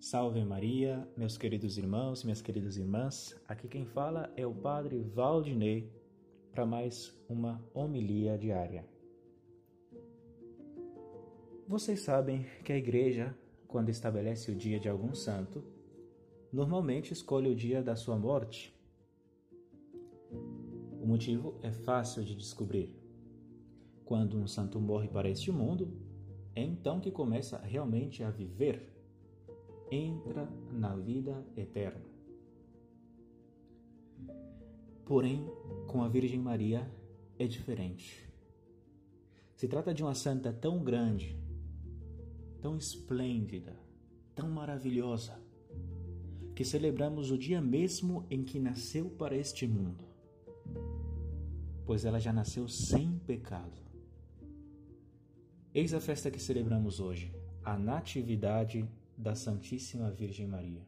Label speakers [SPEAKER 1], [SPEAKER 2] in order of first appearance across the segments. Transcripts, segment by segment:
[SPEAKER 1] Salve Maria, meus queridos irmãos, minhas queridas irmãs. Aqui quem fala é o Padre Valdinei para mais uma homilia diária. Vocês sabem que a igreja, quando estabelece o dia de algum santo, normalmente escolhe o dia da sua morte. O motivo é fácil de descobrir. Quando um santo morre para este mundo, é então que começa realmente a viver entra na vida eterna. Porém, com a Virgem Maria é diferente. Se trata de uma santa tão grande, tão esplêndida, tão maravilhosa, que celebramos o dia mesmo em que nasceu para este mundo, pois ela já nasceu sem pecado. Eis a festa que celebramos hoje, a Natividade da Santíssima Virgem Maria.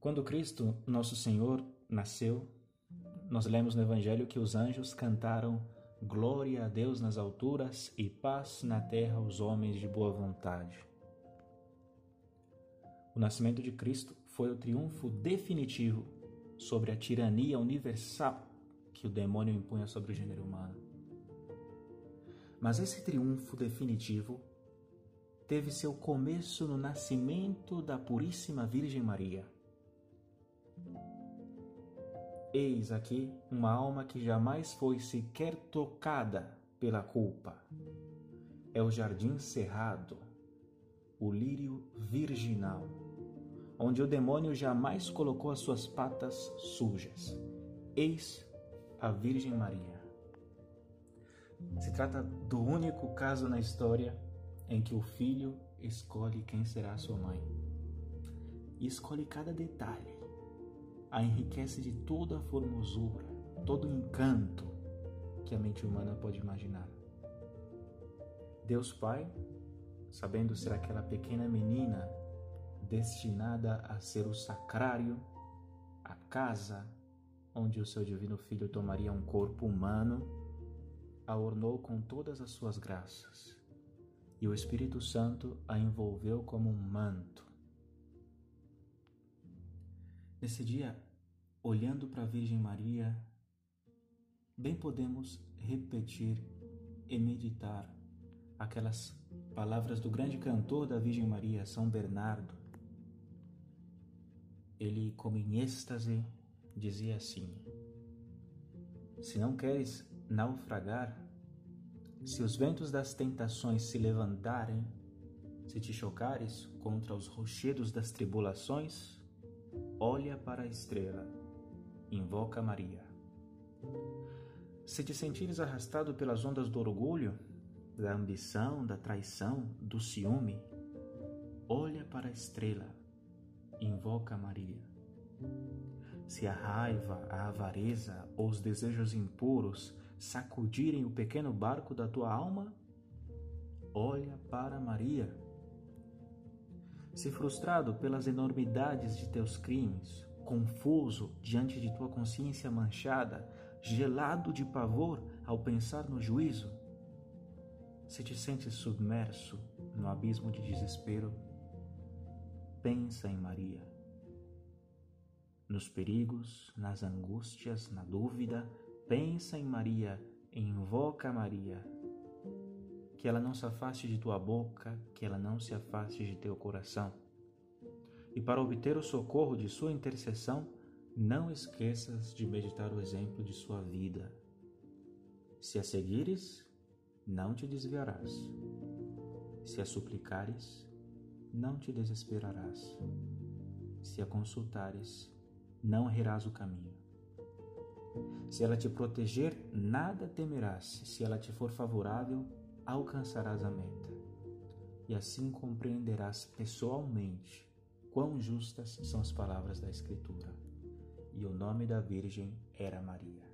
[SPEAKER 1] Quando Cristo, nosso Senhor, nasceu, nós lemos no Evangelho que os anjos cantaram Glória a Deus nas alturas e paz na terra aos homens de boa vontade. O nascimento de Cristo foi o triunfo definitivo sobre a tirania universal que o demônio impunha sobre o gênero humano. Mas esse triunfo definitivo teve seu começo no nascimento da Puríssima Virgem Maria. Eis aqui uma alma que jamais foi sequer tocada pela culpa. É o jardim cerrado, o lírio virginal, onde o demônio jamais colocou as suas patas sujas. Eis a Virgem Maria. Se trata do único caso na história em que o filho escolhe quem será sua mãe. E escolhe cada detalhe, a enriquece de toda a formosura, todo o encanto que a mente humana pode imaginar. Deus Pai, sabendo ser aquela pequena menina destinada a ser o sacrário, a casa onde o seu divino filho tomaria um corpo humano, a ornou com todas as suas graças e o Espírito Santo a envolveu como um manto. Nesse dia, olhando para a Virgem Maria, bem podemos repetir e meditar aquelas palavras do grande cantor da Virgem Maria, São Bernardo. Ele, como em êxtase, dizia assim: Se não queres naufragar, se os ventos das tentações se levantarem, se te chocares contra os rochedos das tribulações, olha para a estrela, invoca Maria. Se te sentires arrastado pelas ondas do orgulho, da ambição, da traição, do ciúme, olha para a estrela, invoca Maria. Se a raiva, a avareza ou os desejos impuros sacudirem o pequeno barco da tua alma, olha para Maria. Se frustrado pelas enormidades de teus crimes, confuso diante de tua consciência manchada, gelado de pavor ao pensar no juízo, se te sentes submerso no abismo de desespero, pensa em Maria. Nos perigos, nas angústias, na dúvida, Pensa em Maria, invoca Maria. Que ela não se afaste de tua boca, que ela não se afaste de teu coração. E para obter o socorro de sua intercessão, não esqueças de meditar o exemplo de sua vida. Se a seguires, não te desviarás. Se a suplicares, não te desesperarás. Se a consultares, não errarás o caminho. Se ela te proteger, nada temerás. Se ela te for favorável, alcançarás a meta. E assim compreenderás pessoalmente quão justas são as palavras da Escritura. E o nome da Virgem era Maria.